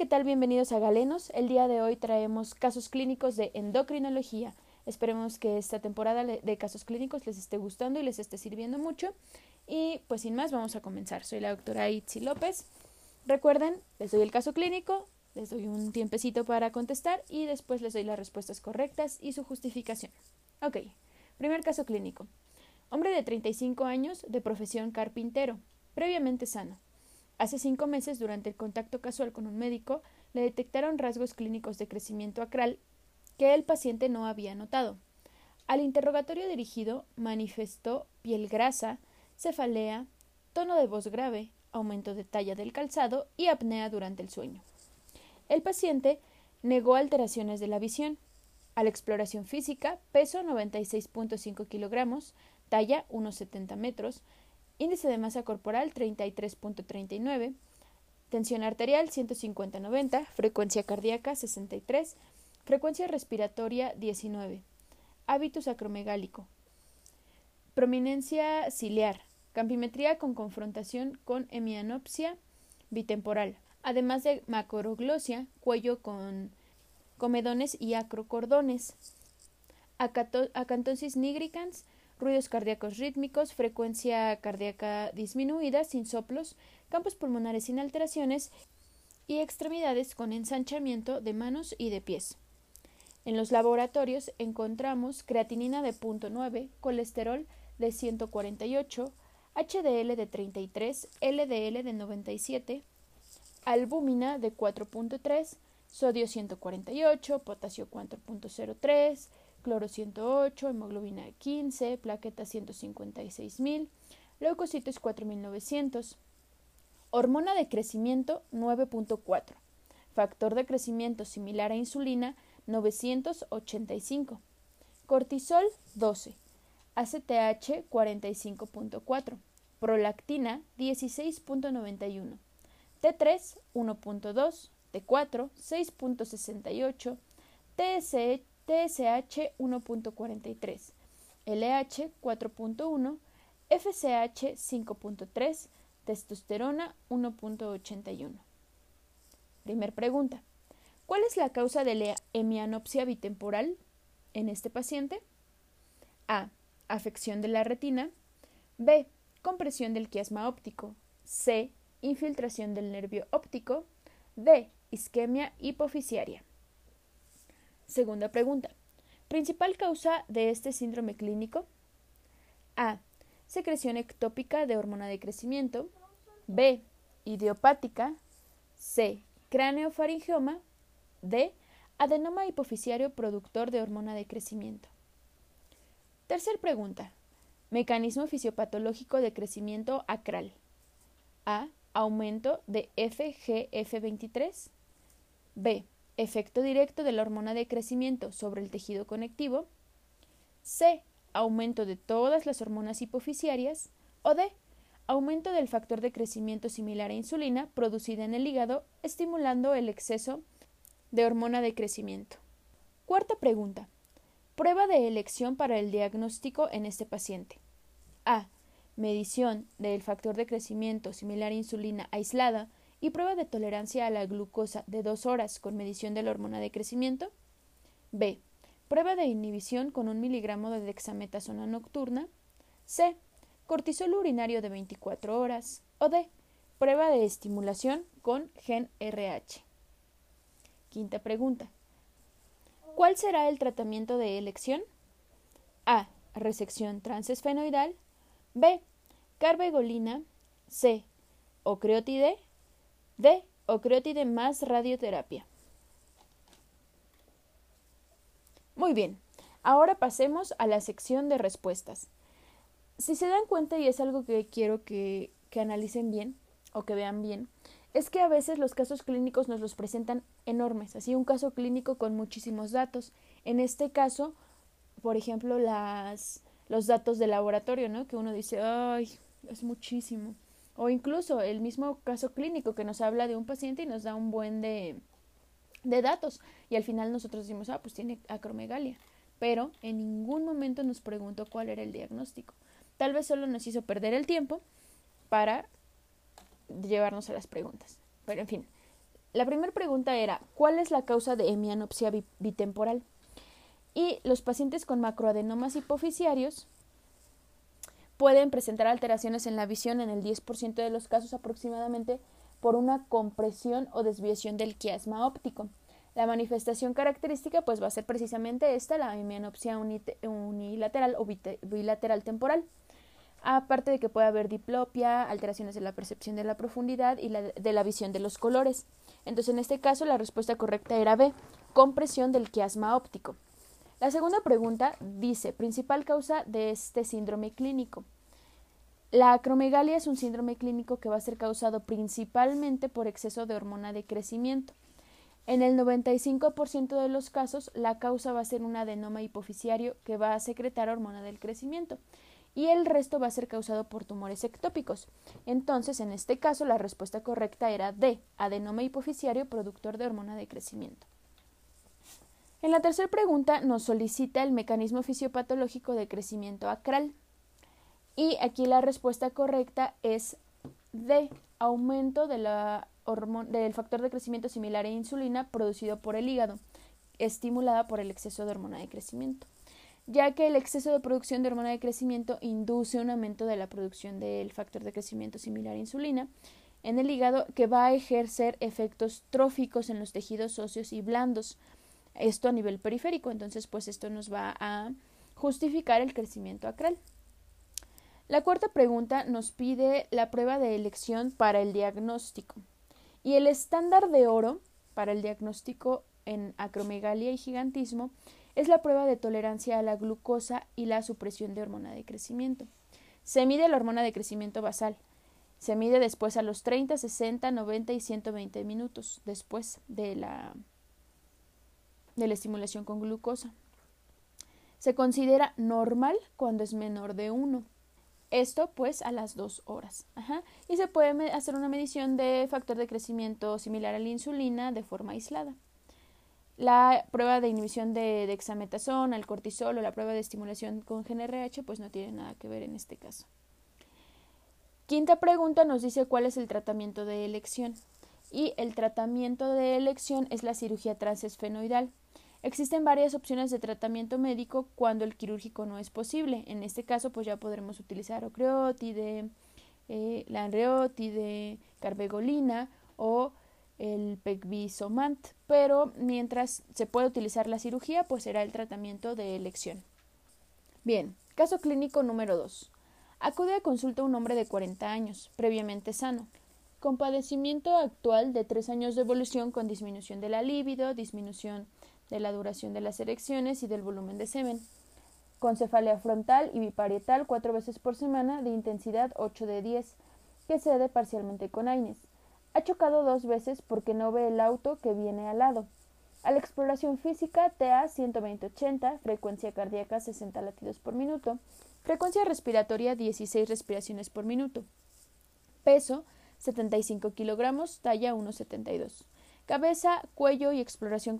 ¿qué tal? Bienvenidos a Galenos. El día de hoy traemos casos clínicos de endocrinología. Esperemos que esta temporada de casos clínicos les esté gustando y les esté sirviendo mucho. Y pues sin más, vamos a comenzar. Soy la doctora Itzi López. Recuerden, les doy el caso clínico, les doy un tiempecito para contestar y después les doy las respuestas correctas y su justificación. Ok, primer caso clínico. Hombre de 35 años, de profesión carpintero, previamente sano. Hace cinco meses, durante el contacto casual con un médico, le detectaron rasgos clínicos de crecimiento acral que el paciente no había notado. Al interrogatorio dirigido manifestó piel grasa, cefalea, tono de voz grave, aumento de talla del calzado y apnea durante el sueño. El paciente negó alteraciones de la visión. A la exploración física, peso 96.5 kilogramos, talla 1,70 metros, índice de masa corporal 33.39, tensión arterial 150-90, frecuencia cardíaca 63, frecuencia respiratoria 19, hábitus acromegálico, prominencia ciliar, campimetría con confrontación con hemianopsia bitemporal, además de macroglosia, cuello con comedones y acrocordones, acantosis nigricans, ruidos cardíacos rítmicos, frecuencia cardíaca disminuida, sin soplos, campos pulmonares sin alteraciones y extremidades con ensanchamiento de manos y de pies. En los laboratorios encontramos creatinina de 0.9, colesterol de 148, HDL de 33, LDL de 97, albúmina de 4.3, sodio 148, potasio 4.03, cloro 108, hemoglobina 15, plaquetas 156.000, leucocitos 4.900, hormona de crecimiento 9.4, factor de crecimiento similar a insulina 985, cortisol 12, ACTH 45.4, prolactina 16.91, T3 1.2, T4 6.68, TSH TSH 1.43, LH 4.1, FSH 5.3, testosterona 1.81. Primer pregunta. ¿Cuál es la causa de la hemianopsia bitemporal en este paciente? A. Afección de la retina. B. Compresión del quiasma óptico. C. Infiltración del nervio óptico. D. Isquemia hipofisiaria. Segunda pregunta. Principal causa de este síndrome clínico. A. Secreción ectópica de hormona de crecimiento. B. Idiopática. C. Craneofaringioma. D. Adenoma hipofisiario productor de hormona de crecimiento. Tercer pregunta. Mecanismo fisiopatológico de crecimiento acral. A. Aumento de FGF23. B efecto directo de la hormona de crecimiento sobre el tejido conectivo, C. Aumento de todas las hormonas hipofisiarias, o D. Aumento del factor de crecimiento similar a insulina producida en el hígado, estimulando el exceso de hormona de crecimiento. Cuarta pregunta. Prueba de elección para el diagnóstico en este paciente. A. Medición del factor de crecimiento similar a insulina aislada y prueba de tolerancia a la glucosa de dos horas con medición de la hormona de crecimiento. B. Prueba de inhibición con un miligramo de dexametasona nocturna. C. Cortisol urinario de 24 horas. O D. Prueba de estimulación con gen RH. Quinta pregunta. ¿Cuál será el tratamiento de elección? A. Resección transesfenoidal. B. Carbegolina. C. Ocreotide D. Ocreotide más radioterapia. Muy bien, ahora pasemos a la sección de respuestas. Si se dan cuenta, y es algo que quiero que, que analicen bien o que vean bien, es que a veces los casos clínicos nos los presentan enormes, así un caso clínico con muchísimos datos. En este caso, por ejemplo, las, los datos de laboratorio, ¿no? Que uno dice, ay, es muchísimo. O incluso el mismo caso clínico que nos habla de un paciente y nos da un buen de, de datos. Y al final nosotros decimos, ah, pues tiene acromegalia. Pero en ningún momento nos preguntó cuál era el diagnóstico. Tal vez solo nos hizo perder el tiempo para llevarnos a las preguntas. Pero en fin, La primera pregunta era, ¿cuál es la causa de hemianopsia bitemporal? Y los pacientes con macroadenomas hipofisiarios pueden presentar alteraciones en la visión en el 10% de los casos aproximadamente por una compresión o desviación del quiasma óptico. La manifestación característica pues va a ser precisamente esta, la hemianopsia unilateral o bilateral temporal. Aparte de que puede haber diplopia, alteraciones de la percepción de la profundidad y de la visión de los colores. Entonces, en este caso, la respuesta correcta era B, compresión del quiasma óptico. La segunda pregunta dice, principal causa de este síndrome clínico. La acromegalia es un síndrome clínico que va a ser causado principalmente por exceso de hormona de crecimiento. En el 95% de los casos, la causa va a ser un adenoma hipofisiario que va a secretar hormona del crecimiento y el resto va a ser causado por tumores ectópicos. Entonces, en este caso, la respuesta correcta era D, adenoma hipofisiario productor de hormona de crecimiento. En la tercera pregunta nos solicita el mecanismo fisiopatológico de crecimiento acral. Y aquí la respuesta correcta es D, aumento de la del factor de crecimiento similar a insulina producido por el hígado, estimulada por el exceso de hormona de crecimiento ya que el exceso de producción de hormona de crecimiento induce un aumento de la producción del factor de crecimiento similar a insulina en el hígado que va a ejercer efectos tróficos en los tejidos óseos y blandos. Esto a nivel periférico, entonces pues esto nos va a justificar el crecimiento acral. La cuarta pregunta nos pide la prueba de elección para el diagnóstico. Y el estándar de oro para el diagnóstico en acromegalia y gigantismo es la prueba de tolerancia a la glucosa y la supresión de hormona de crecimiento. Se mide la hormona de crecimiento basal. Se mide después a los 30, 60, 90 y 120 minutos después de la, de la estimulación con glucosa. Se considera normal cuando es menor de 1. Esto pues a las 2 horas. Y se puede hacer una medición de factor de crecimiento similar a la insulina de forma aislada. La prueba de inhibición de dexametasona, el cortisol o la prueba de estimulación con GNRH pues no tiene nada que ver en este caso. Quinta pregunta nos dice cuál es el tratamiento de elección. Y el tratamiento de elección es la cirugía transesfenoidal. Existen varias opciones de tratamiento médico cuando el quirúrgico no es posible. En este caso, pues ya podremos utilizar ocreotide, eh, lanreotide, carbegolina o el pegvisomant, pero mientras se puede utilizar la cirugía, pues será el tratamiento de elección. Bien, caso clínico número 2. Acude a consulta un hombre de 40 años, previamente sano, con padecimiento actual de 3 años de evolución con disminución de la libido, disminución de la duración de las erecciones y del volumen de semen, con cefalea frontal y biparietal cuatro veces por semana de intensidad 8 de 10, que cede parcialmente con AINES. Ha chocado dos veces porque no ve el auto que viene al lado. A la exploración física, TA 120-80, frecuencia cardíaca 60 latidos por minuto, frecuencia respiratoria 16 respiraciones por minuto, peso 75 kilogramos, talla 1,72, cabeza, cuello y exploración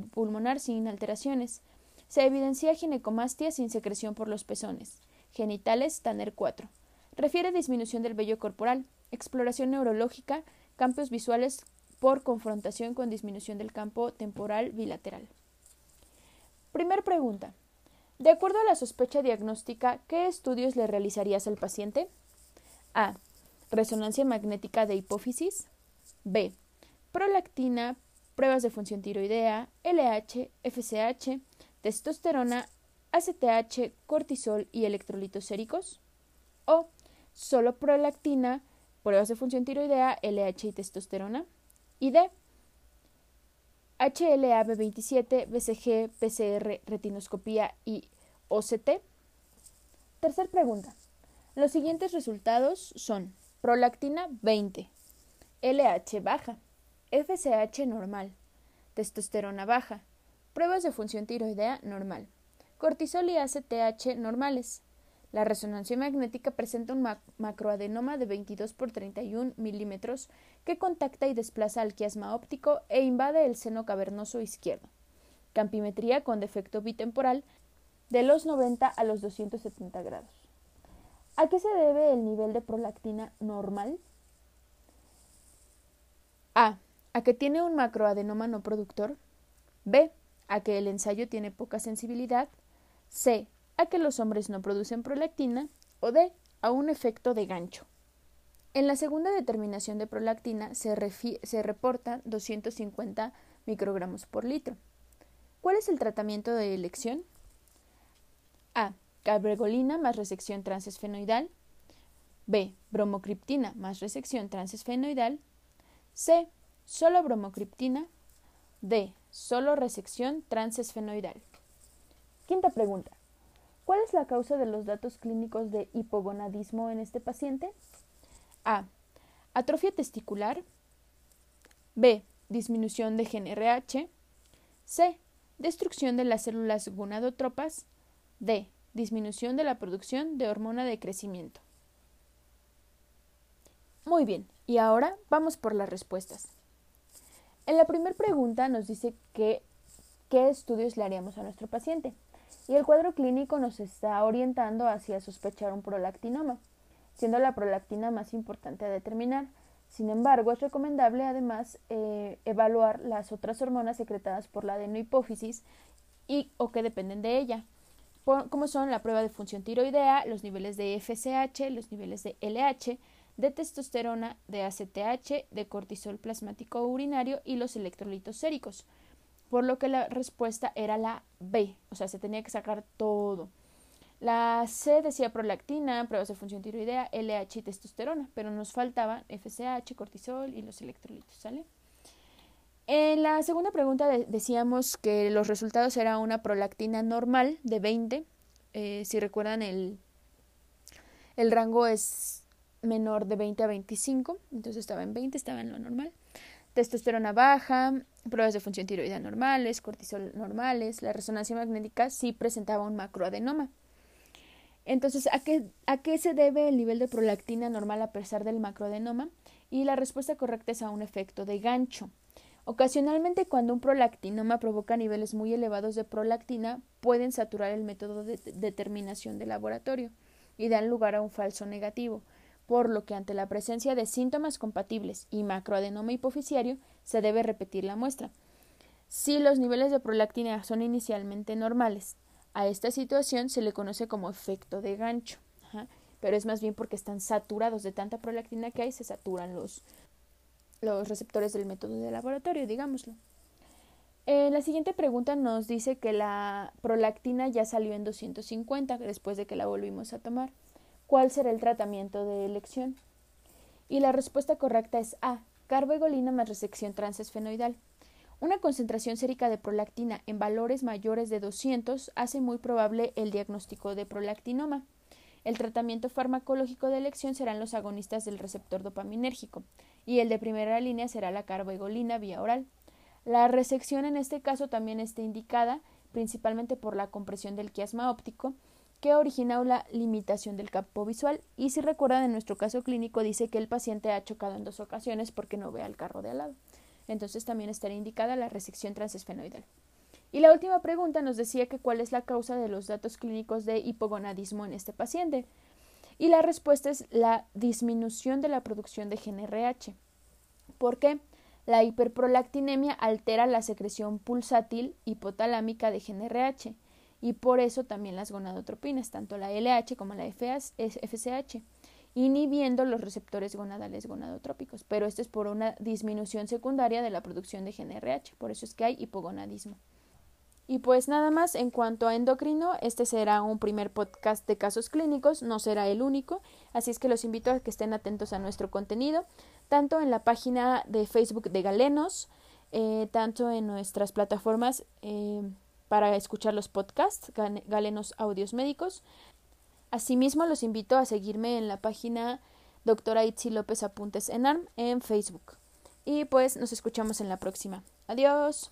cardiopulmonar sin alteraciones. Se evidencia ginecomastia sin secreción por los pezones. Genitales, Tanner 4. Refiere disminución del vello corporal. Exploración neurológica, campos visuales por confrontación con disminución del campo temporal bilateral. Primer pregunta. De acuerdo a la sospecha diagnóstica, ¿qué estudios le realizarías al paciente? A. Resonancia magnética de hipófisis. B. Prolactina, pruebas de función tiroidea, LH, FSH, testosterona, ACTH, cortisol y electrolitos séricos. O solo prolactina, pruebas de función tiroidea, LH y testosterona. Y D. HLA-B27, BCG, PCR, retinoscopía y OCT. Tercer pregunta. Los siguientes resultados son prolactina 20, LH baja, FSH normal, testosterona baja, pruebas de función tiroidea normal, cortisol y ACTH normales, la resonancia magnética presenta un macroadenoma de 22 por 31 milímetros que contacta y desplaza al quiasma óptico e invade el seno cavernoso izquierdo. Campimetría con defecto bitemporal de los 90 a los 270 grados. ¿A qué se debe el nivel de prolactina normal? A. a que tiene un macroadenoma no productor, B, a que el ensayo tiene poca sensibilidad, C, a que los hombres no producen prolactina, o D, a un efecto de gancho. En la segunda determinación de prolactina se, se reporta 250 microgramos por litro. ¿Cuál es el tratamiento de elección? A. Carbregolina más resección transesfenoidal. B. Bromocriptina más resección transesfenoidal. C. Solo bromocriptina. D. Solo resección transesfenoidal. Quinta pregunta. ¿Cuál es la causa de los datos clínicos de hipogonadismo en este paciente? A. Atrofia testicular. B. Disminución de GNRH. C. Destrucción de las células gonadotropas. D. Disminución de la producción de hormona de crecimiento. Muy bien, y ahora vamos por las respuestas. En la primera pregunta nos dice qué estudios le haríamos a nuestro paciente y el cuadro clínico nos está orientando hacia sospechar un prolactinoma, siendo la prolactina más importante a determinar. Sin embargo, es recomendable además eh, evaluar las otras hormonas secretadas por la adenohipófisis y o que dependen de ella, como son la prueba de función tiroidea, los niveles de FSH, los niveles de LH, de testosterona, de ACTH, de cortisol plasmático urinario y los electrolitos séricos. Por lo que la respuesta era la B, o sea, se tenía que sacar todo. La C decía prolactina, pruebas de función tiroidea, LH y testosterona, pero nos faltaban FSH, cortisol y los electrolitos, ¿sale? En la segunda pregunta decíamos que los resultados eran una prolactina normal de 20. Eh, si recuerdan, el, el rango es menor de 20 a 25, entonces estaba en 20, estaba en lo normal. Testosterona baja, pruebas de función tiroidea normales, cortisol normales, la resonancia magnética sí presentaba un macroadenoma. Entonces, ¿a qué, ¿a qué se debe el nivel de prolactina normal a pesar del macroadenoma? Y la respuesta correcta es a un efecto de gancho. Ocasionalmente, cuando un prolactinoma provoca niveles muy elevados de prolactina, pueden saturar el método de determinación de laboratorio y dan lugar a un falso negativo, por lo que ante la presencia de síntomas compatibles y macroadenoma hipoficiario se debe repetir la muestra. Si los niveles de prolactina son inicialmente normales, a esta situación se le conoce como efecto de gancho, pero es más bien porque están saturados de tanta prolactina que hay, se saturan los, los receptores del método de laboratorio, digámoslo. Eh, la siguiente pregunta nos dice que la prolactina ya salió en 250 después de que la volvimos a tomar. ¿Cuál será el tratamiento de elección? Y la respuesta correcta es A. Carboegolina más resección transesfenoidal. Una concentración sérica de prolactina en valores mayores de 200 hace muy probable el diagnóstico de prolactinoma. El tratamiento farmacológico de elección serán los agonistas del receptor dopaminérgico y el de primera línea será la carboegolina vía oral. La resección en este caso también está indicada principalmente por la compresión del quiasma óptico que origina la limitación del campo visual y si recuerdan en nuestro caso clínico dice que el paciente ha chocado en dos ocasiones porque no ve al carro de al lado. Entonces también estaría indicada la resección transesfenoidal. Y la última pregunta nos decía que cuál es la causa de los datos clínicos de hipogonadismo en este paciente. Y la respuesta es la disminución de la producción de GNRH. ¿Por qué? La hiperprolactinemia altera la secreción pulsátil hipotalámica de GNRH y por eso también las gonadotropinas, tanto la LH como la FSH, inhibiendo los receptores gonadales gonadotrópicos, pero esto es por una disminución secundaria de la producción de GNRH, por eso es que hay hipogonadismo. Y pues nada más, en cuanto a endocrino, este será un primer podcast de casos clínicos, no será el único, así es que los invito a que estén atentos a nuestro contenido, tanto en la página de Facebook de Galenos, eh, tanto en nuestras plataformas eh, para escuchar los podcasts, Galenos Audios Médicos. Asimismo, los invito a seguirme en la página Doctora Itzi López Apuntes en ARM en Facebook. Y pues nos escuchamos en la próxima. Adiós.